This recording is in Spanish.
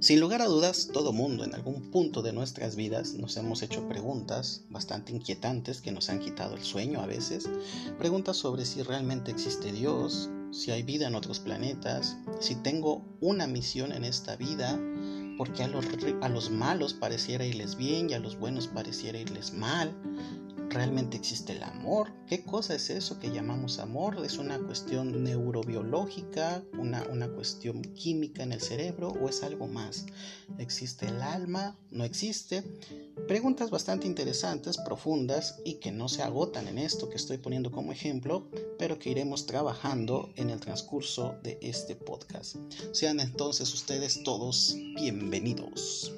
Sin lugar a dudas, todo mundo en algún punto de nuestras vidas nos hemos hecho preguntas bastante inquietantes que nos han quitado el sueño a veces. Preguntas sobre si realmente existe Dios, si hay vida en otros planetas, si tengo una misión en esta vida, porque a los, malos pareciera irles bien y a los buenos pareciera irles mal. ¿Realmente existe el amor? ¿Qué cosa es eso que llamamos amor? ¿Es una cuestión neurobiológica, una, una cuestión química en el cerebro o es algo más? ¿Existe el alma? ¿No existe? Preguntas bastante interesantes, profundas y que no se agotan en esto que estoy poniendo como ejemplo, pero que iremos trabajando en el transcurso de este podcast. Sean entonces ustedes todos bienvenidos.